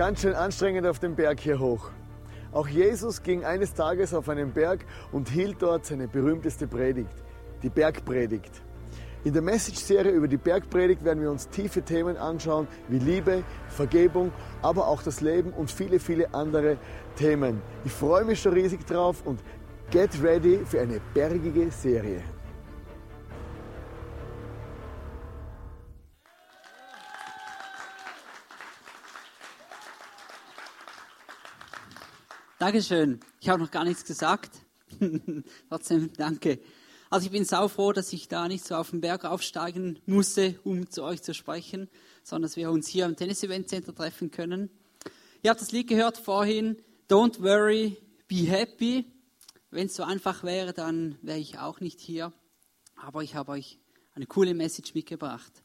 Ganz schön anstrengend auf dem Berg hier hoch. Auch Jesus ging eines Tages auf einen Berg und hielt dort seine berühmteste Predigt, die Bergpredigt. In der Message-Serie über die Bergpredigt werden wir uns tiefe Themen anschauen, wie Liebe, Vergebung, aber auch das Leben und viele, viele andere Themen. Ich freue mich schon riesig drauf und get ready für eine bergige Serie. Dankeschön. Ich habe noch gar nichts gesagt. Trotzdem danke. Also ich bin saufroh, dass ich da nicht so auf den Berg aufsteigen musste, um zu euch zu sprechen, sondern dass wir uns hier im Tennis Event Center treffen können. Ihr habt das Lied gehört vorhin, Don't worry, be happy. Wenn es so einfach wäre, dann wäre ich auch nicht hier. Aber ich habe euch eine coole Message mitgebracht.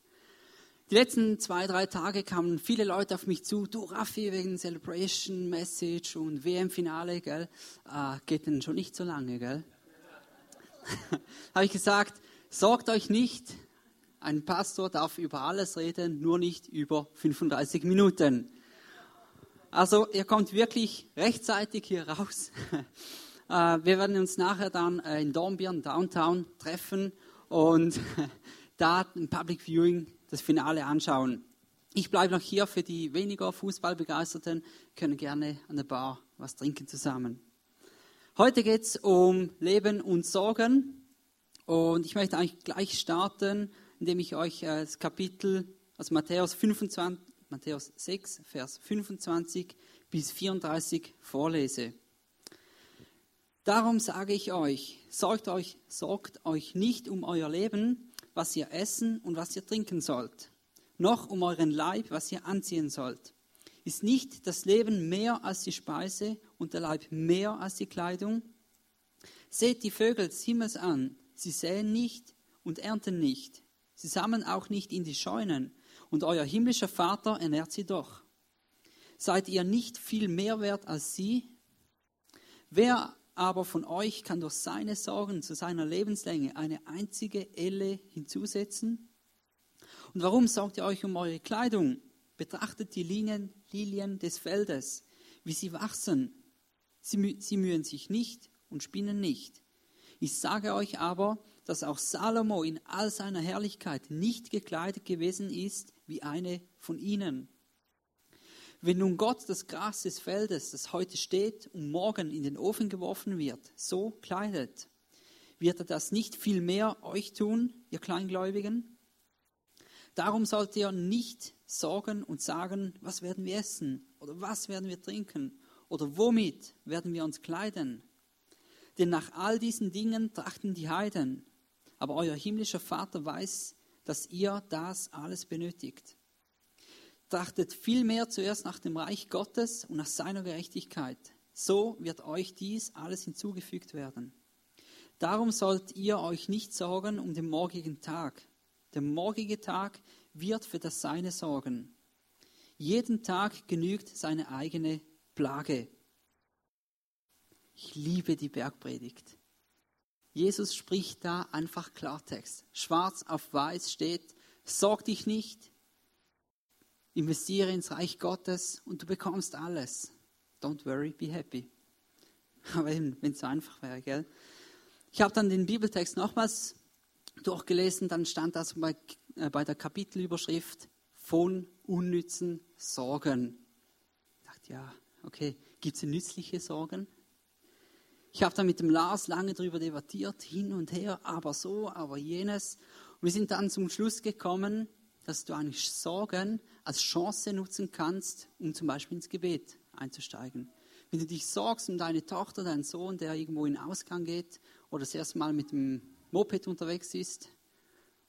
Die letzten zwei, drei Tage kamen viele Leute auf mich zu. Du, Raffi, wegen Celebration Message und WM-Finale, gell? Äh, geht denn schon nicht so lange, gell? Habe ich gesagt, sorgt euch nicht. Ein Pastor darf über alles reden, nur nicht über 35 Minuten. Also, ihr kommt wirklich rechtzeitig hier raus. Äh, wir werden uns nachher dann äh, in Dornbirn, Downtown, treffen und da ein Public Viewing das Finale anschauen. Ich bleibe noch hier für die weniger Fußballbegeisterten, können gerne an der Bar was trinken zusammen. Heute geht es um Leben und Sorgen und ich möchte eigentlich gleich starten, indem ich euch äh, das Kapitel aus Matthäus, 25, Matthäus 6, Vers 25 bis 34 vorlese. Darum sage ich euch, sorgt euch, sorgt euch nicht um euer Leben, was ihr essen und was ihr trinken sollt, noch um euren Leib, was ihr anziehen sollt. Ist nicht das Leben mehr als die Speise und der Leib mehr als die Kleidung? Seht die Vögel des Himmels an, sie säen nicht und ernten nicht, sie sammeln auch nicht in die Scheunen, und euer himmlischer Vater ernährt sie doch. Seid ihr nicht viel mehr wert als sie? Wer aber von euch kann durch seine Sorgen zu seiner Lebenslänge eine einzige Elle hinzusetzen? Und warum sorgt ihr euch um eure Kleidung? Betrachtet die Linien, Lilien des Feldes, wie sie wachsen. Sie, sie mühen sich nicht und spinnen nicht. Ich sage euch aber, dass auch Salomo in all seiner Herrlichkeit nicht gekleidet gewesen ist wie eine von ihnen. Wenn nun Gott das Gras des Feldes, das heute steht und morgen in den Ofen geworfen wird, so kleidet, wird er das nicht viel mehr euch tun, ihr Kleingläubigen? Darum sollt ihr nicht sorgen und sagen, was werden wir essen oder was werden wir trinken oder womit werden wir uns kleiden? Denn nach all diesen Dingen trachten die Heiden, aber euer himmlischer Vater weiß, dass ihr das alles benötigt. Trachtet vielmehr zuerst nach dem Reich Gottes und nach seiner Gerechtigkeit. So wird euch dies alles hinzugefügt werden. Darum sollt ihr euch nicht sorgen um den morgigen Tag. Der morgige Tag wird für das Seine sorgen. Jeden Tag genügt seine eigene Plage. Ich liebe die Bergpredigt. Jesus spricht da einfach Klartext. Schwarz auf weiß steht, sorg dich nicht, investiere ins Reich Gottes und du bekommst alles. Don't worry, be happy. Aber wenn es so einfach wäre, gell? Ich habe dann den Bibeltext nochmals durchgelesen, dann stand das bei, äh, bei der Kapitelüberschrift von unnützen Sorgen. Ich dachte, ja, okay, gibt es nützliche Sorgen? Ich habe dann mit dem Lars lange darüber debattiert, hin und her, aber so, aber jenes. Und wir sind dann zum Schluss gekommen, dass du eigentlich Sorgen als Chance nutzen kannst, um zum Beispiel ins Gebet einzusteigen. Wenn du dich sorgst um deine Tochter, deinen Sohn, der irgendwo in den Ausgang geht oder das erste Mal mit dem Moped unterwegs ist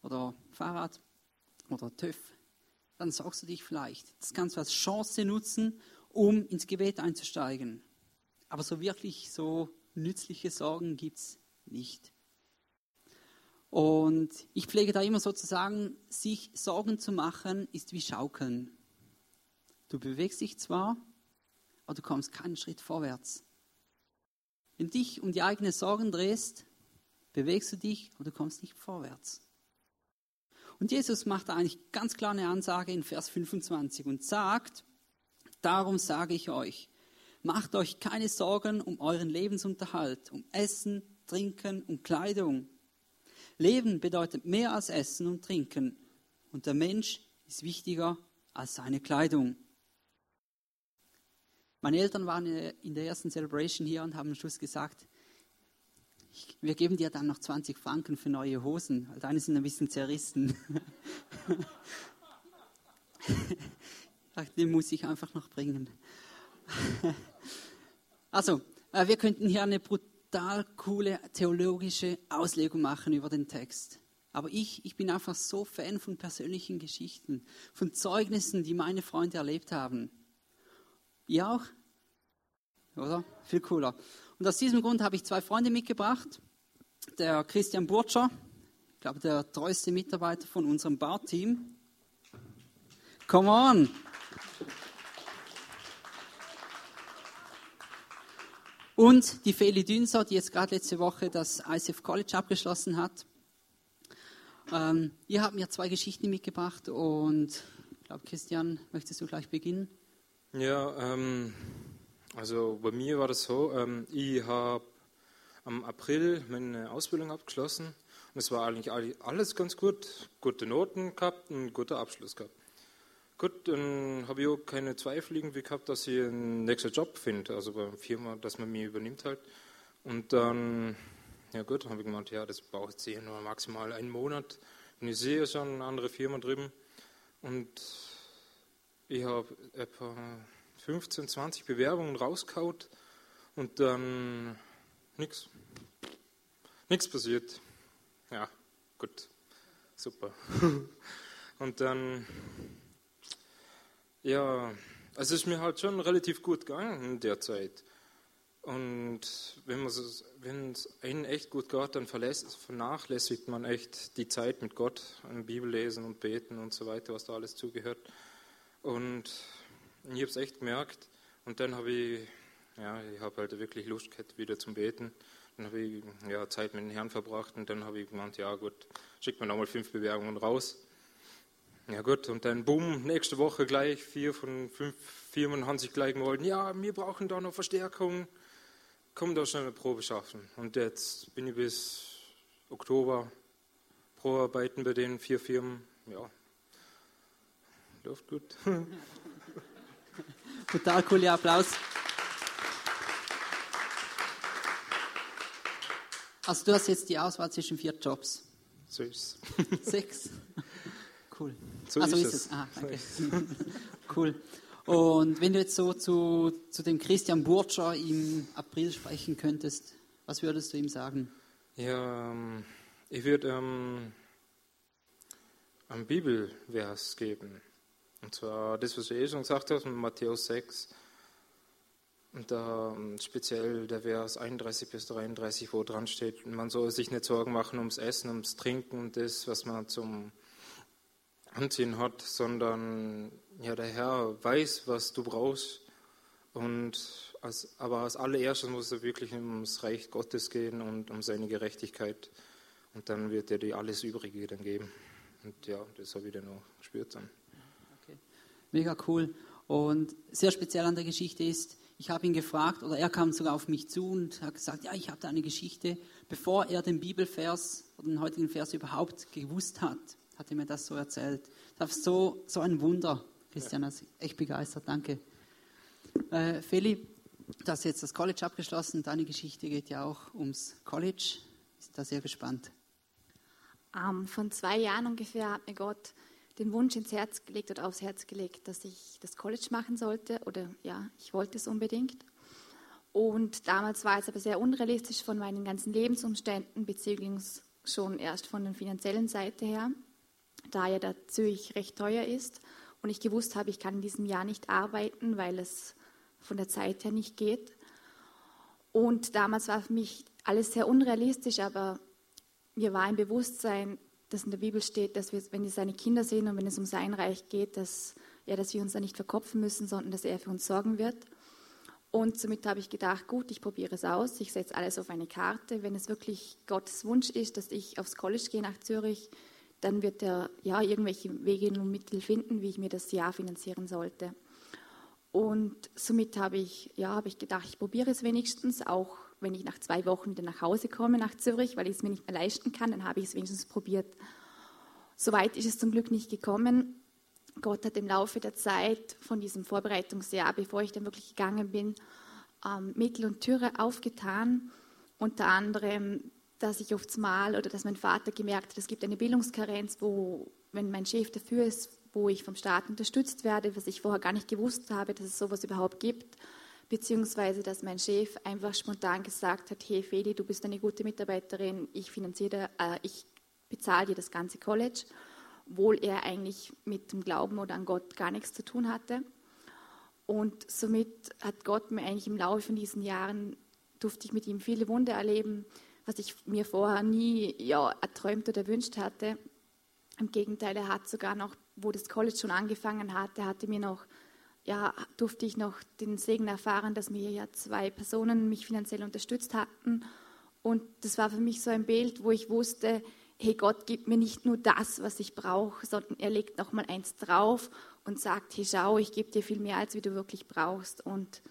oder Fahrrad oder TÜV, dann sorgst du dich vielleicht. Das kannst du als Chance nutzen, um ins Gebet einzusteigen. Aber so wirklich so nützliche Sorgen gibt es nicht. Und ich pflege da immer so zu sagen, sich Sorgen zu machen ist wie Schaukeln. Du bewegst dich zwar, aber du kommst keinen Schritt vorwärts. Wenn du dich um die eigenen Sorgen drehst, bewegst du dich, aber du kommst nicht vorwärts. Und Jesus macht da eigentlich ganz klar eine Ansage in Vers 25 und sagt, Darum sage ich euch, macht euch keine Sorgen um euren Lebensunterhalt, um Essen, Trinken und Kleidung. Leben bedeutet mehr als Essen und Trinken. Und der Mensch ist wichtiger als seine Kleidung. Meine Eltern waren in der ersten Celebration hier und haben am Schluss gesagt, wir geben dir dann noch 20 Franken für neue Hosen. Deine sind ein bisschen zerrissen. Den muss ich einfach noch bringen. Also, äh, wir könnten hier eine brutal coole theologische Auslegung machen über den Text. Aber ich, ich bin einfach so Fan von persönlichen Geschichten, von Zeugnissen, die meine Freunde erlebt haben. Ihr auch? Oder? Viel cooler. Und aus diesem Grund habe ich zwei Freunde mitgebracht. Der Christian Burtscher, ich glaube der treueste Mitarbeiter von unserem Barteam. Come on! Und die Feli Dünser, die jetzt gerade letzte Woche das ICF College abgeschlossen hat. Ähm, ihr habt mir zwei Geschichten mitgebracht und ich glaube, Christian, möchtest du gleich beginnen? Ja, ähm, also bei mir war das so, ähm, ich habe am April meine Ausbildung abgeschlossen und es war eigentlich alles ganz gut, gute Noten gehabt und guter Abschluss gehabt. Gut, dann habe ich auch keine Zweifel irgendwie gehabt, dass ich einen nächsten Job finde, also bei einer Firma, dass man mich übernimmt halt. Und dann ja gut, habe ich gemeint, ja, das braucht jetzt nur maximal einen Monat. Und ich sehe schon eine andere Firma drüben. Und ich habe etwa 15, 20 Bewerbungen rausgehaut und dann nichts. Nichts passiert. Ja, gut. Super. und dann, ja, es ist mir halt schon relativ gut gegangen in der Zeit. Und wenn es einen echt gut geht, dann vernachlässigt man echt die Zeit mit Gott, an Bibel lesen und beten und so weiter, was da alles zugehört. Und ich habe es echt gemerkt. Und dann habe ich, ja, ich habe halt wirklich Lust gehabt, wieder zum Beten. Dann habe ich ja, Zeit mit dem Herrn verbracht und dann habe ich gemeint, ja gut, schickt mir nochmal fünf Bewerbungen raus. Ja gut, und dann bumm, nächste Woche gleich, vier von fünf Firmen haben sich gleich gemeldet, ja, wir brauchen da noch Verstärkung komm doch schnell eine Probe schaffen. Und jetzt bin ich bis Oktober Probearbeiten bei den vier Firmen. Ja, läuft gut. Total cooler Applaus. Also du hast jetzt die Auswahl zwischen vier Jobs. Es. Sechs. Cool. So also ist, es. es. Ah, danke. cool. Und wenn du jetzt so zu, zu dem Christian Burtscher im April sprechen könntest, was würdest du ihm sagen? Ja, ähm, ich würde ähm, einen Bibelvers geben. Und zwar das, was ich eh schon gesagt habe, Matthäus 6. Und da ähm, speziell der Vers 31 bis 33, wo dran steht, man soll sich nicht Sorgen machen ums Essen, ums Trinken und das, was man zum Anziehen hat, sondern ja, der Herr weiß, was du brauchst. Und als, aber als allererstes muss es wirklich ums Reich Gottes gehen und um seine Gerechtigkeit. Und dann wird er dir alles Übrige dann geben. Und ja, das habe ich dann auch gespürt dann. Okay. Mega cool. Und sehr speziell an der Geschichte ist, ich habe ihn gefragt, oder er kam sogar auf mich zu und hat gesagt, ja, ich habe da eine Geschichte, bevor er den Bibelvers oder den heutigen Vers überhaupt gewusst hat, hat er mir das so erzählt. Das ist so, so ein Wunder. Christian, ja. echt begeistert, danke. Äh, Feli, du hast jetzt das College abgeschlossen. Deine Geschichte geht ja auch ums College. Ich bin da sehr gespannt. Ähm, von zwei Jahren ungefähr hat mir Gott den Wunsch ins Herz gelegt oder aufs Herz gelegt, dass ich das College machen sollte. Oder ja, ich wollte es unbedingt. Und damals war es aber sehr unrealistisch von meinen ganzen Lebensumständen, beziehungsweise schon erst von der finanziellen Seite her, da ja der Zürich recht teuer ist und ich gewusst habe, ich kann in diesem Jahr nicht arbeiten, weil es von der Zeit her nicht geht. Und damals war für mich alles sehr unrealistisch, aber mir war ein Bewusstsein, dass in der Bibel steht, dass wir, wenn wir seine Kinder sehen und wenn es um sein Reich geht, dass, ja, dass wir uns da nicht verkopfen müssen, sondern dass er für uns sorgen wird. Und somit habe ich gedacht, gut, ich probiere es aus, ich setze alles auf eine Karte. Wenn es wirklich Gottes Wunsch ist, dass ich aufs College gehe nach Zürich, dann wird er ja irgendwelche Wege und Mittel finden, wie ich mir das Jahr finanzieren sollte. Und somit habe ich, ja, habe ich gedacht, ich probiere es wenigstens, auch wenn ich nach zwei Wochen wieder nach Hause komme, nach Zürich, weil ich es mir nicht mehr leisten kann, dann habe ich es wenigstens probiert. Soweit ist es zum Glück nicht gekommen. Gott hat im Laufe der Zeit von diesem Vorbereitungsjahr, bevor ich dann wirklich gegangen bin, ähm, Mittel und Türe aufgetan. Unter anderem, dass ich oft mal oder dass mein Vater gemerkt hat, es gibt eine Bildungskarenz, wo, wenn mein Chef dafür ist, wo ich vom Staat unterstützt werde, was ich vorher gar nicht gewusst habe, dass es sowas überhaupt gibt, beziehungsweise dass mein Chef einfach spontan gesagt hat, hey Feli, du bist eine gute Mitarbeiterin, ich finanziere, äh, ich bezahle dir das ganze College, obwohl er eigentlich mit dem Glauben oder an Gott gar nichts zu tun hatte. Und somit hat Gott mir eigentlich im Laufe von diesen Jahren, durfte ich mit ihm viele Wunder erleben, was ich mir vorher nie ja, erträumt oder erwünscht hatte. Im Gegenteil, er hat sogar noch, wo das College schon angefangen hatte, hatte mir noch, ja, durfte ich noch den Segen erfahren, dass mir ja zwei Personen mich finanziell unterstützt hatten. Und das war für mich so ein Bild, wo ich wusste, hey, Gott gibt mir nicht nur das, was ich brauche, sondern er legt noch mal eins drauf und sagt, hey, schau, ich gebe dir viel mehr, als wie du wirklich brauchst. Und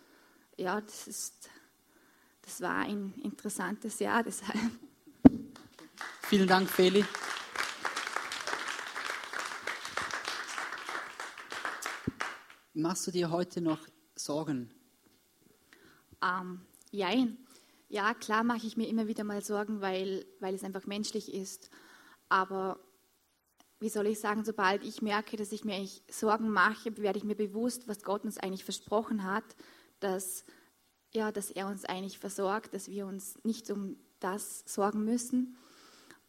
ja, das ist, das war ein interessantes Jahr deshalb. Vielen Dank, Feli. Machst du dir heute noch Sorgen? Ähm, jein. Ja, klar mache ich mir immer wieder mal Sorgen, weil, weil es einfach menschlich ist. Aber wie soll ich sagen, sobald ich merke, dass ich mir eigentlich Sorgen mache, werde ich mir bewusst, was Gott uns eigentlich versprochen hat, dass, ja, dass er uns eigentlich versorgt, dass wir uns nicht um das sorgen müssen.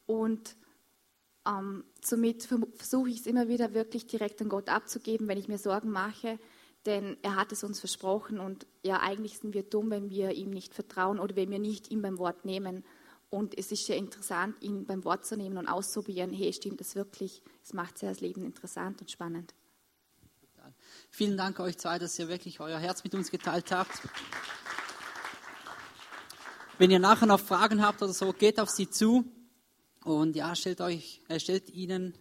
Und ähm, somit versuche ich es immer wieder wirklich direkt an Gott abzugeben, wenn ich mir Sorgen mache, denn er hat es uns versprochen und ja, eigentlich sind wir dumm, wenn wir ihm nicht vertrauen oder wenn wir nicht ihm beim Wort nehmen. Und es ist ja interessant, ihn beim Wort zu nehmen und auszuprobieren, hey, stimmt das wirklich? Es macht sehr das Leben interessant und spannend. Vielen Dank euch zwei, dass ihr wirklich euer Herz mit uns geteilt habt. Wenn ihr nachher noch Fragen habt oder so, geht auf sie zu und ja, stellt euch, äh, stellt ihnen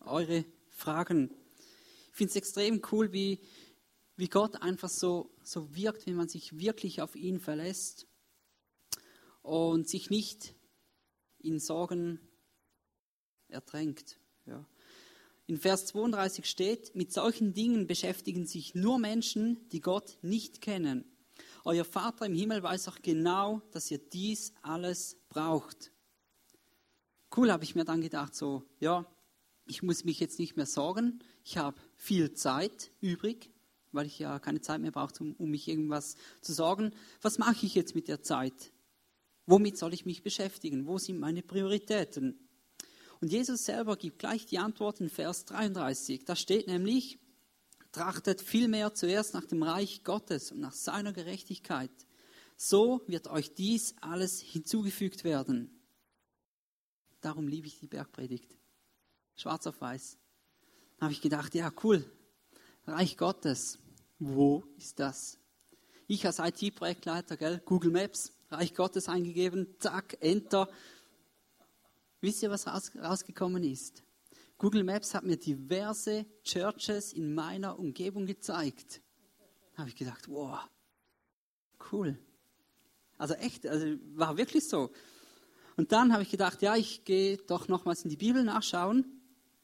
eure Fragen. Ich finde es extrem cool, wie, wie Gott einfach so, so wirkt, wenn man sich wirklich auf ihn verlässt und sich nicht in Sorgen ertränkt. Ja. In Vers 32 steht, mit solchen Dingen beschäftigen sich nur Menschen, die Gott nicht kennen. Euer Vater im Himmel weiß auch genau, dass ihr dies alles braucht. Cool, habe ich mir dann gedacht, so, ja, ich muss mich jetzt nicht mehr sorgen, ich habe viel Zeit übrig, weil ich ja keine Zeit mehr brauche, um, um mich irgendwas zu sorgen. Was mache ich jetzt mit der Zeit? Womit soll ich mich beschäftigen? Wo sind meine Prioritäten? Und Jesus selber gibt gleich die Antwort in Vers 33. Da steht nämlich, trachtet vielmehr zuerst nach dem Reich Gottes und nach seiner Gerechtigkeit. So wird euch dies alles hinzugefügt werden. Darum liebe ich die Bergpredigt. Schwarz auf weiß. Da habe ich gedacht, ja, cool. Reich Gottes. Wo ist das? Ich als IT-Projektleiter, Google Maps, Reich Gottes eingegeben, zack, Enter. Wisst ihr, was raus, rausgekommen ist? Google Maps hat mir diverse Churches in meiner Umgebung gezeigt. Da habe ich gedacht, wow, cool. Also echt, also war wirklich so. Und dann habe ich gedacht, ja, ich gehe doch nochmals in die Bibel nachschauen.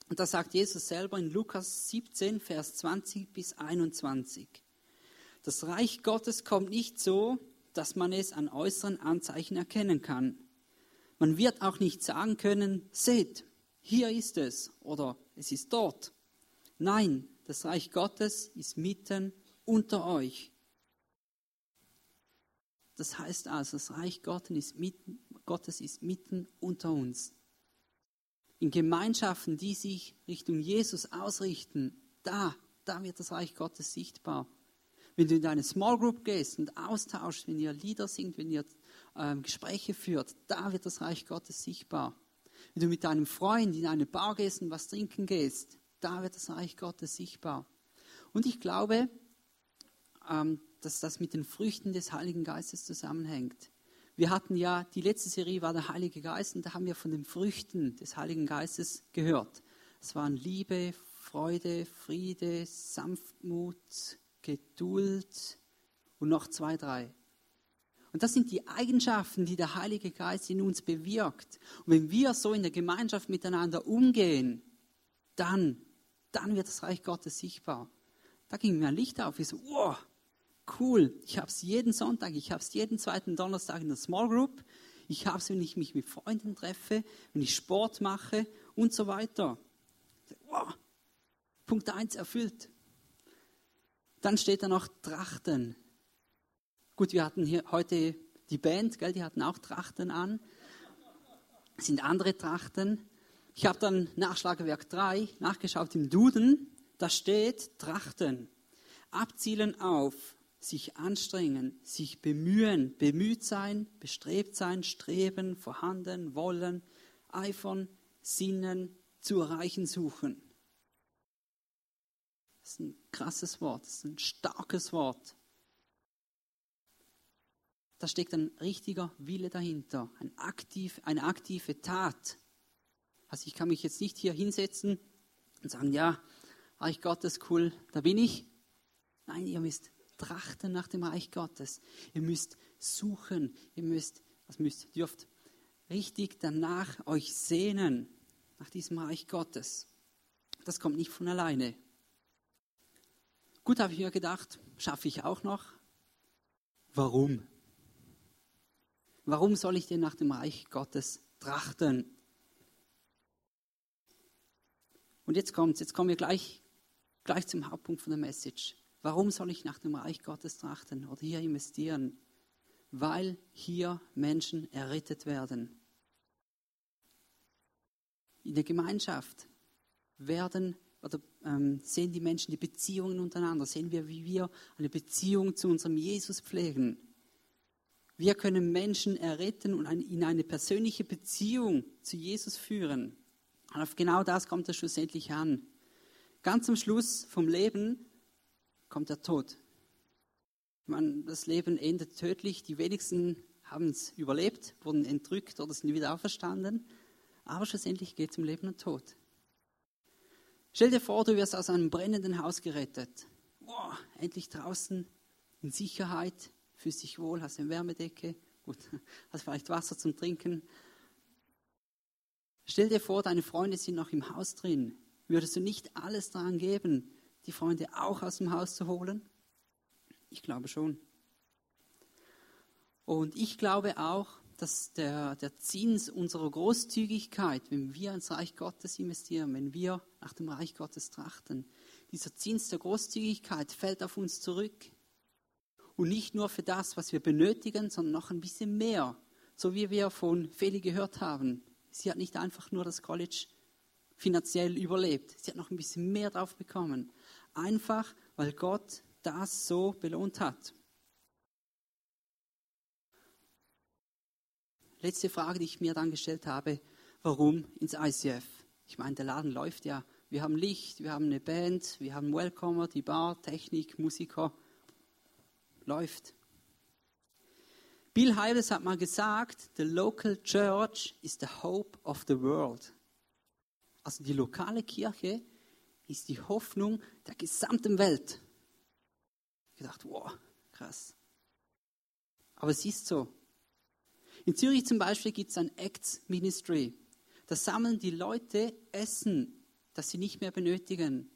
Und da sagt Jesus selber in Lukas 17, Vers 20 bis 21. Das Reich Gottes kommt nicht so, dass man es an äußeren Anzeichen erkennen kann. Man wird auch nicht sagen können, seht, hier ist es oder es ist dort. Nein, das Reich Gottes ist mitten unter euch. Das heißt also, das Reich Gottes ist mitten, Gottes ist mitten unter uns. In Gemeinschaften, die sich Richtung Jesus ausrichten, da, da wird das Reich Gottes sichtbar. Wenn du in deine Small Group gehst und austauschst, wenn ihr Lieder singt, wenn ihr ähm, Gespräche führt, da wird das Reich Gottes sichtbar. Wenn du mit deinem Freund in eine Bar gehst und was trinken gehst, da wird das Reich Gottes sichtbar. Und ich glaube, ähm, dass das mit den Früchten des Heiligen Geistes zusammenhängt. Wir hatten ja, die letzte Serie war der Heilige Geist und da haben wir von den Früchten des Heiligen Geistes gehört. Es waren Liebe, Freude, Friede, Sanftmut, Geduld und noch zwei, drei. Und das sind die Eigenschaften, die der Heilige Geist in uns bewirkt. Und wenn wir so in der Gemeinschaft miteinander umgehen, dann, dann wird das Reich Gottes sichtbar. Da ging mir ein Licht auf. Ich so, wow, cool. Ich habe es jeden Sonntag, ich habe es jeden zweiten Donnerstag in der Small Group. Ich habe es, wenn ich mich mit Freunden treffe, wenn ich Sport mache und so weiter. Wow, Punkt 1 erfüllt. Dann steht da noch Trachten. Gut, wir hatten hier heute die Band, gell, die hatten auch Trachten an. Das sind andere Trachten. Ich habe dann Nachschlagewerk 3 nachgeschaut im Duden. Da steht Trachten. Abzielen auf, sich anstrengen, sich bemühen, bemüht sein, bestrebt sein, streben, vorhanden, wollen, eifern, sinnen, zu erreichen suchen. Das ist ein krasses Wort, das ist ein starkes Wort. Da steckt ein richtiger Wille dahinter, ein aktiv, eine aktive Tat. Also ich kann mich jetzt nicht hier hinsetzen und sagen, ja, Reich Gottes, cool, da bin ich. Nein, ihr müsst trachten nach dem Reich Gottes. Ihr müsst suchen, ihr müsst, was müsst, dürft richtig danach euch sehnen, nach diesem Reich Gottes. Das kommt nicht von alleine. Gut, habe ich mir gedacht, schaffe ich auch noch. Warum? Warum soll ich denn nach dem Reich Gottes trachten? Und jetzt kommt jetzt kommen wir gleich, gleich zum Hauptpunkt von der Message. Warum soll ich nach dem Reich Gottes trachten oder hier investieren? Weil hier Menschen errettet werden. In der Gemeinschaft werden oder ähm, sehen die Menschen die Beziehungen untereinander, sehen wir, wie wir eine Beziehung zu unserem Jesus pflegen. Wir können Menschen erretten und in eine persönliche Beziehung zu Jesus führen. Und auf genau das kommt es schlussendlich an. Ganz am Schluss vom Leben kommt der Tod. Man, das Leben endet tödlich. Die wenigsten haben es überlebt, wurden entrückt oder sind wieder auferstanden. Aber schlussendlich geht es um Leben und Tod. Stell dir vor, du wirst aus einem brennenden Haus gerettet. Wow, endlich draußen in Sicherheit, fühlst dich wohl, hast eine Wärmedecke, gut, hast vielleicht Wasser zum Trinken. Stell dir vor, deine Freunde sind noch im Haus drin. Würdest du nicht alles daran geben, die Freunde auch aus dem Haus zu holen? Ich glaube schon. Und ich glaube auch, dass der, der Zins unserer Großzügigkeit, wenn wir ins Reich Gottes investieren, wenn wir nach dem Reich Gottes trachten, dieser Zins der Großzügigkeit fällt auf uns zurück. Und nicht nur für das, was wir benötigen, sondern noch ein bisschen mehr. So wie wir von Feli gehört haben. Sie hat nicht einfach nur das College finanziell überlebt. Sie hat noch ein bisschen mehr drauf bekommen. Einfach, weil Gott das so belohnt hat. Letzte Frage, die ich mir dann gestellt habe, warum ins ICF? Ich meine, der Laden läuft ja. Wir haben Licht, wir haben eine Band, wir haben Welcomer, die Bar, Technik, Musiker läuft. Bill Hybels hat mal gesagt, the local church is the hope of the world. Also die lokale Kirche ist die Hoffnung der gesamten Welt. Ich dachte, wow, krass. Aber es ist so. In Zürich zum Beispiel gibt es ein Acts Ministry. Da sammeln die Leute Essen, das sie nicht mehr benötigen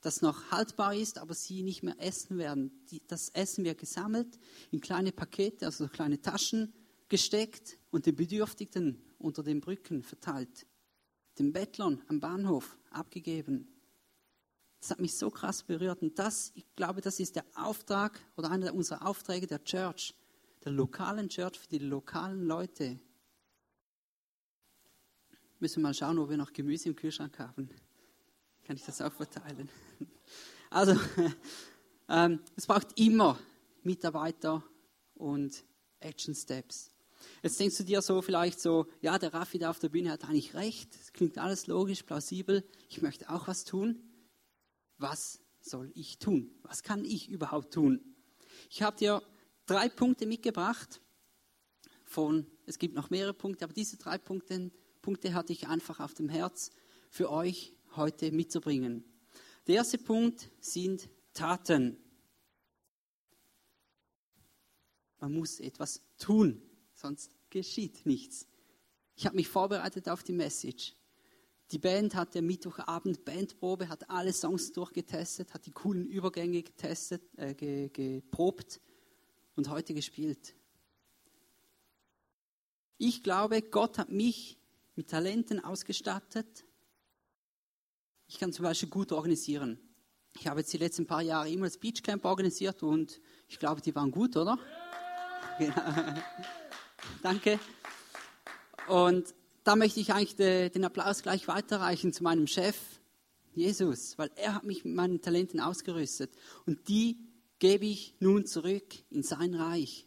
das noch haltbar ist, aber sie nicht mehr essen werden. Die, das Essen wird gesammelt, in kleine Pakete, also kleine Taschen gesteckt und den Bedürftigen unter den Brücken verteilt. Den Bettlern am Bahnhof abgegeben. Das hat mich so krass berührt. Und das, ich glaube, das ist der Auftrag oder einer unserer Aufträge der Church, der lokalen Church für die lokalen Leute. Müssen wir mal schauen, ob wir noch Gemüse im Kühlschrank haben. Kann ich das auch verteilen? Also, ähm, es braucht immer Mitarbeiter und Action Steps. Jetzt denkst du dir so vielleicht so, ja, der Raffi da auf der Bühne hat eigentlich recht, es klingt alles logisch, plausibel, ich möchte auch was tun. Was soll ich tun? Was kann ich überhaupt tun? Ich habe dir drei Punkte mitgebracht von, es gibt noch mehrere Punkte, aber diese drei Punkte, Punkte hatte ich einfach auf dem Herz für euch heute mitzubringen. Der erste Punkt sind Taten. Man muss etwas tun, sonst geschieht nichts. Ich habe mich vorbereitet auf die Message. Die Band hatte Mittwochabend Bandprobe, hat alle Songs durchgetestet, hat die coolen Übergänge getestet, äh, geprobt und heute gespielt. Ich glaube, Gott hat mich mit Talenten ausgestattet. Ich kann zum Beispiel gut organisieren. Ich habe jetzt die letzten paar Jahre immer das Beachcamp organisiert und ich glaube, die waren gut, oder? Ja. Danke. Und da möchte ich eigentlich den Applaus gleich weiterreichen zu meinem Chef, Jesus, weil er hat mich mit meinen Talenten ausgerüstet. Und die gebe ich nun zurück in sein Reich.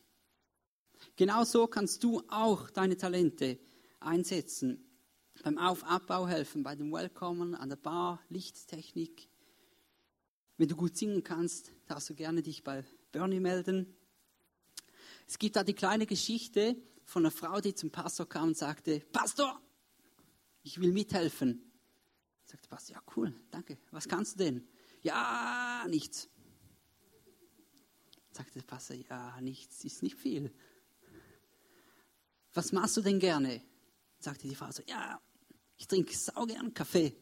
Genauso kannst du auch deine Talente einsetzen. Beim Auf-Abbau helfen, bei dem Welcomen, an der Bar, Lichttechnik, wenn du gut singen kannst, darfst du gerne dich bei Bernie melden. Es gibt da die kleine Geschichte von einer Frau, die zum Pastor kam und sagte, Pastor, ich will mithelfen. Sagte der Pastor, ja cool, danke. Was kannst du denn? Ja, nichts. Sagte der Pastor, ja, nichts ist nicht viel. Was machst du denn gerne? Sagte die Frau so, ja, ich trinke saugern Kaffee.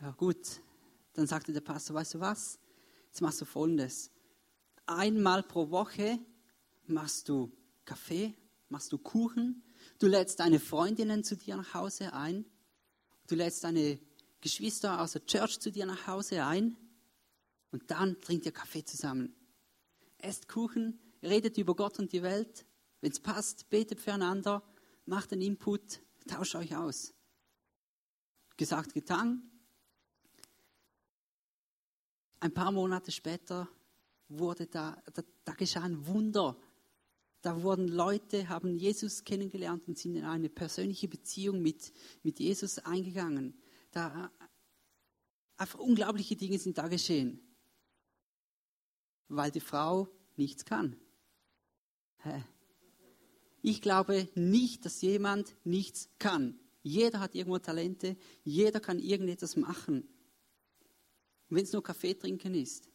Ja gut, dann sagte der Pastor, weißt du was? Jetzt machst du Folgendes. Einmal pro Woche machst du Kaffee, machst du Kuchen, du lädst deine Freundinnen zu dir nach Hause ein, du lädst deine Geschwister aus der Church zu dir nach Hause ein und dann trinkt ihr Kaffee zusammen. Esst Kuchen, redet über Gott und die Welt. Wenn es passt, betet füreinander, macht einen Input, tauscht euch aus. Gesagt, getan, ein paar Monate später wurde da, da, da geschah ein Wunder. Da wurden Leute, haben Jesus kennengelernt und sind in eine persönliche Beziehung mit, mit Jesus eingegangen. Da, einfach unglaubliche Dinge sind da geschehen. Weil die Frau nichts kann. Hä? Ich glaube nicht, dass jemand nichts kann. Jeder hat irgendwo Talente, jeder kann irgendetwas machen wenn es nur Kaffee trinken ist.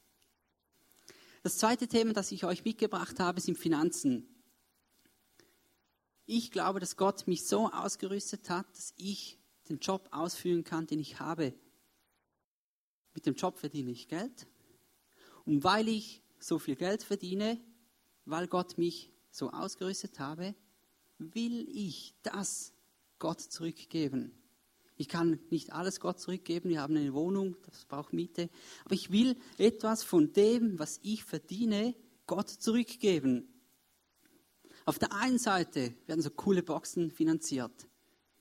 Das zweite Thema, das ich euch mitgebracht habe, sind Finanzen. Ich glaube, dass Gott mich so ausgerüstet hat, dass ich den Job ausführen kann, den ich habe. Mit dem Job verdiene ich Geld. Und weil ich so viel Geld verdiene, weil Gott mich so ausgerüstet habe, will ich das Gott zurückgeben. Ich kann nicht alles Gott zurückgeben. Wir haben eine Wohnung, das braucht Miete. Aber ich will etwas von dem, was ich verdiene, Gott zurückgeben. Auf der einen Seite werden so coole Boxen finanziert,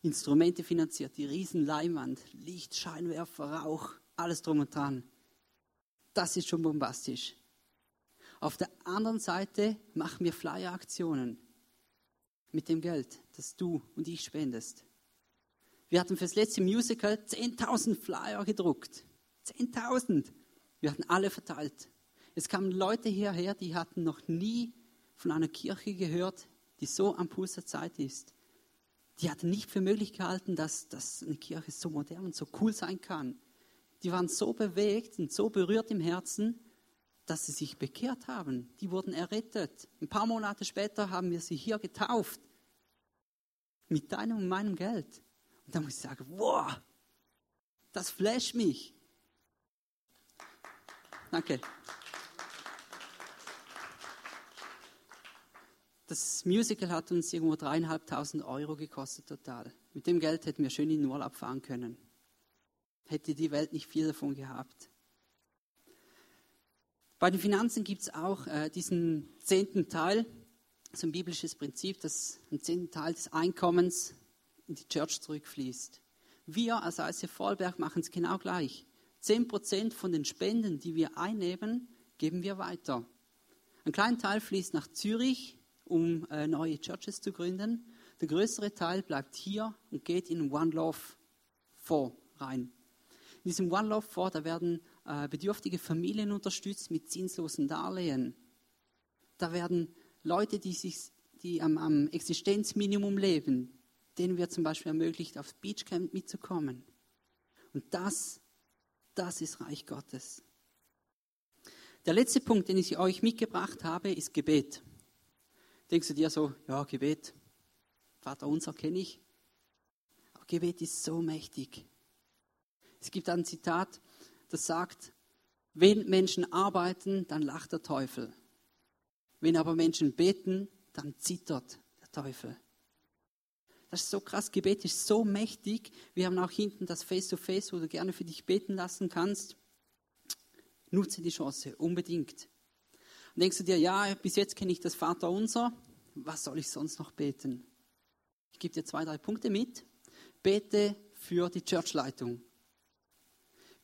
Instrumente finanziert, die riesen Leinwand, Licht, Scheinwerfer, Rauch, alles drum und dran. Das ist schon bombastisch. Auf der anderen Seite machen wir Flyer-Aktionen mit dem Geld, das du und ich spendest. Wir hatten fürs letzte Musical 10.000 Flyer gedruckt. 10.000. Wir hatten alle verteilt. Es kamen Leute hierher, die hatten noch nie von einer Kirche gehört, die so am Puls der Zeit ist. Die hatten nicht für möglich gehalten, dass, dass eine Kirche so modern und so cool sein kann. Die waren so bewegt und so berührt im Herzen, dass sie sich bekehrt haben. Die wurden errettet. Ein paar Monate später haben wir sie hier getauft. Mit deinem und meinem Geld. Und da muss ich sagen, wow, das flasht mich. Danke. Das Musical hat uns irgendwo dreieinhalbtausend Euro gekostet total. Mit dem Geld hätten wir schön in den Urlaub fahren können. Hätte die Welt nicht viel davon gehabt. Bei den Finanzen gibt es auch äh, diesen zehnten Teil, so ein biblisches Prinzip, dass ein zehnten Teil des Einkommens in die Church zurückfließt. Wir als ICF Vollberg machen es genau gleich. Zehn Prozent von den Spenden, die wir einnehmen, geben wir weiter. Ein kleiner Teil fließt nach Zürich, um äh, neue Churches zu gründen. Der größere Teil bleibt hier und geht in One Love Fonds rein. In diesem One Love Fonds, da werden äh, bedürftige Familien unterstützt mit zinslosen Darlehen. Da werden Leute, die, sich, die am, am Existenzminimum leben, denen wird zum Beispiel ermöglicht, aufs Beachcamp mitzukommen. Und das, das ist Reich Gottes. Der letzte Punkt, den ich euch mitgebracht habe, ist Gebet. Denkst du dir so, ja, Gebet, Vater unser kenne ich. Aber Gebet ist so mächtig. Es gibt ein Zitat, das sagt, wenn Menschen arbeiten, dann lacht der Teufel. Wenn aber Menschen beten, dann zittert der Teufel. Das ist so krass. Gebet ist so mächtig. Wir haben auch hinten das Face-to-Face, -face, wo du gerne für dich beten lassen kannst. Nutze die Chance, unbedingt. Und denkst du dir, ja, bis jetzt kenne ich das Vaterunser. Was soll ich sonst noch beten? Ich gebe dir zwei, drei Punkte mit. Bete für die Churchleitung.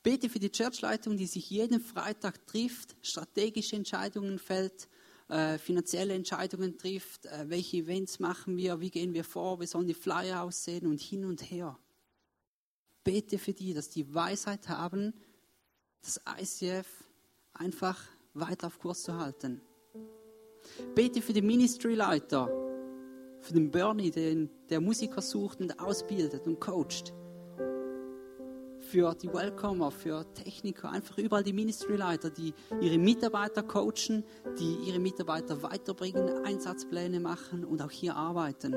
Bete für die Churchleitung, die sich jeden Freitag trifft, strategische Entscheidungen fällt, äh, finanzielle Entscheidungen trifft, äh, welche Events machen wir, wie gehen wir vor, wie sollen die Flyer aussehen und hin und her. Bete für die, dass die Weisheit haben, das ICF einfach weiter auf Kurs zu halten. Bete für die Ministry-Leiter, für den Bernie, den, der Musiker sucht und ausbildet und coacht für die Welcomer, für Techniker, einfach überall die Ministry-Leiter, die ihre Mitarbeiter coachen, die ihre Mitarbeiter weiterbringen, Einsatzpläne machen und auch hier arbeiten.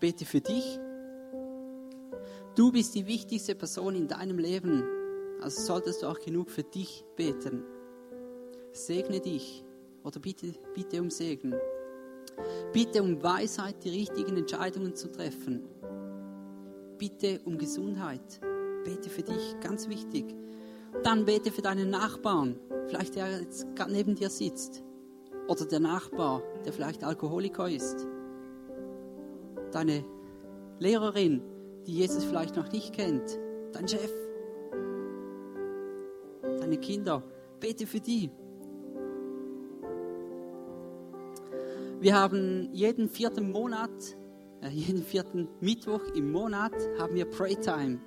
Bete für dich. Du bist die wichtigste Person in deinem Leben, also solltest du auch genug für dich beten. Segne dich oder bitte, bitte um Segen. Bitte um Weisheit, die richtigen Entscheidungen zu treffen bitte um Gesundheit. Bete für dich, ganz wichtig. Dann bete für deinen Nachbarn, vielleicht der jetzt neben dir sitzt. Oder der Nachbar, der vielleicht Alkoholiker ist. Deine Lehrerin, die Jesus vielleicht noch nicht kennt. Dein Chef. Deine Kinder. Bete für die. Wir haben jeden vierten Monat jeden vierten Mittwoch im Monat haben wir Praytime.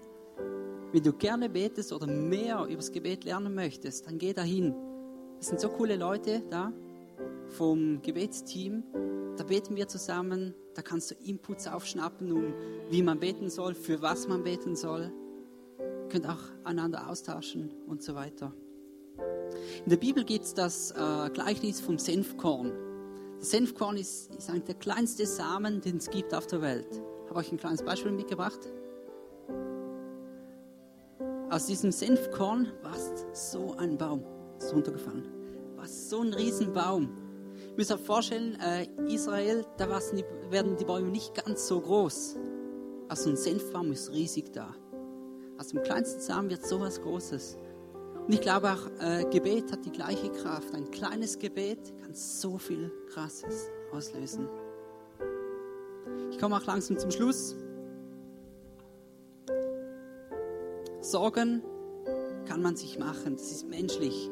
Wenn du gerne betest oder mehr über das Gebet lernen möchtest, dann geh dahin. Es sind so coole Leute da vom Gebetsteam. Da beten wir zusammen. Da kannst du Inputs aufschnappen, um wie man beten soll, für was man beten soll. Ihr könnt auch einander austauschen und so weiter. In der Bibel gibt es das äh, Gleichnis vom Senfkorn. Senfkorn ist, ist eigentlich der kleinste Samen, den es gibt auf der Welt. Ich habe euch ein kleines Beispiel mitgebracht. Aus diesem Senfkorn war so ein Baum. Ist runtergefallen. War so ein Riesenbaum. Ihr müsst euch vorstellen, äh, Israel, da werden die Bäume nicht ganz so groß. Also ein Senfbaum ist riesig da. Aus dem kleinsten Samen wird so was Großes. Und ich glaube auch, äh, Gebet hat die gleiche Kraft. Ein kleines Gebet kann so viel Krasses auslösen. Ich komme auch langsam zum Schluss. Sorgen kann man sich machen, das ist menschlich.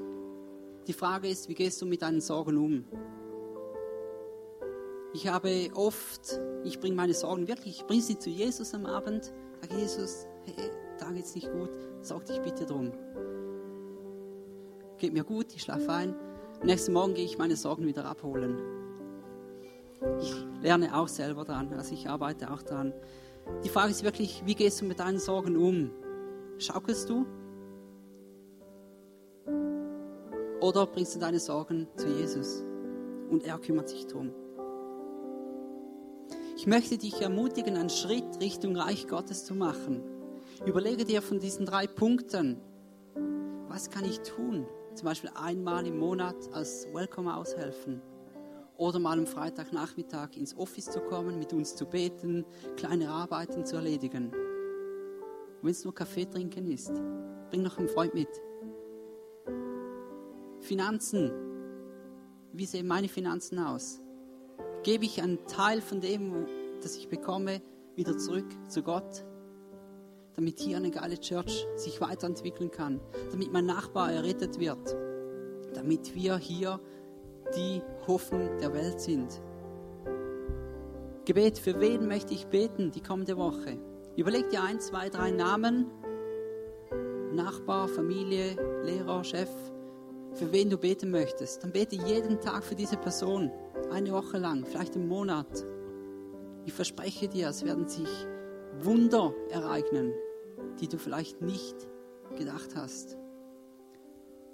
Die Frage ist, wie gehst du mit deinen Sorgen um? Ich habe oft, ich bringe meine Sorgen wirklich, ich bringe sie zu Jesus am Abend, sage Jesus, hey, da geht's nicht gut, sorg dich bitte drum geht mir gut, ich schlafe ein. Am nächsten Morgen gehe ich meine Sorgen wieder abholen. Ich lerne auch selber dran, also ich arbeite auch dran. Die Frage ist wirklich, wie gehst du mit deinen Sorgen um? Schaukelst du? Oder bringst du deine Sorgen zu Jesus und er kümmert sich drum? Ich möchte dich ermutigen, einen Schritt Richtung Reich Gottes zu machen. Überlege dir von diesen drei Punkten, was kann ich tun? Zum Beispiel einmal im Monat als Welcome aushelfen oder mal am Freitagnachmittag ins Office zu kommen, mit uns zu beten, kleine Arbeiten zu erledigen. Wenn es nur Kaffee trinken ist, bring noch einen Freund mit. Finanzen. Wie sehen meine Finanzen aus? Gebe ich einen Teil von dem, das ich bekomme, wieder zurück zu Gott? Damit hier eine geile Church sich weiterentwickeln kann, damit mein Nachbar errettet wird, damit wir hier die Hoffnung der Welt sind. Gebet, für wen möchte ich beten die kommende Woche? Überleg dir ein, zwei, drei Namen, Nachbar, Familie, Lehrer, Chef, für wen du beten möchtest. Dann bete jeden Tag für diese Person, eine Woche lang, vielleicht einen Monat. Ich verspreche dir, es werden sich Wunder ereignen die du vielleicht nicht gedacht hast.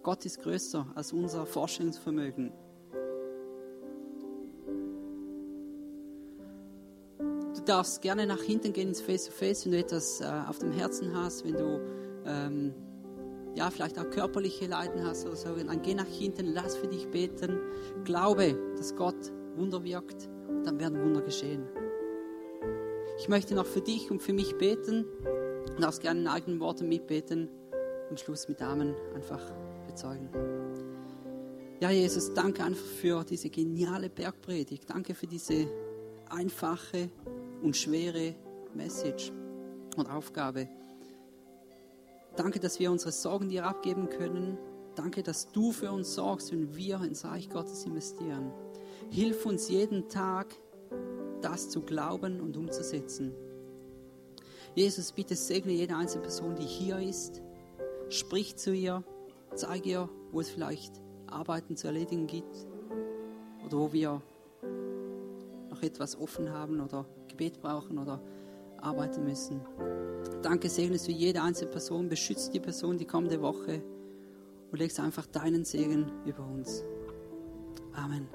Gott ist größer als unser Vorstellungsvermögen. Du darfst gerne nach hinten gehen ins Face-to-Face, wenn du etwas äh, auf dem Herzen hast, wenn du ähm, ja, vielleicht auch körperliche Leiden hast oder so. Dann geh nach hinten, lass für dich beten. Glaube, dass Gott Wunder wirkt, dann werden Wunder geschehen. Ich möchte noch für dich und für mich beten. Du darfst gerne in eigenen Worten mitbeten. Am Schluss mit Amen einfach bezeugen. Ja, Jesus, danke einfach für diese geniale Bergpredigt. Danke für diese einfache und schwere Message und Aufgabe. Danke, dass wir unsere Sorgen dir abgeben können. Danke, dass du für uns sorgst, wenn wir ins Reich Gottes investieren. Hilf uns jeden Tag, das zu glauben und umzusetzen. Jesus, bitte segne jede einzelne Person, die hier ist. Sprich zu ihr, zeige ihr, wo es vielleicht Arbeiten zu erledigen gibt oder wo wir noch etwas offen haben oder Gebet brauchen oder arbeiten müssen. Danke, segnest du jede einzelne Person, beschützt die Person die kommende Woche und legst einfach deinen Segen über uns. Amen.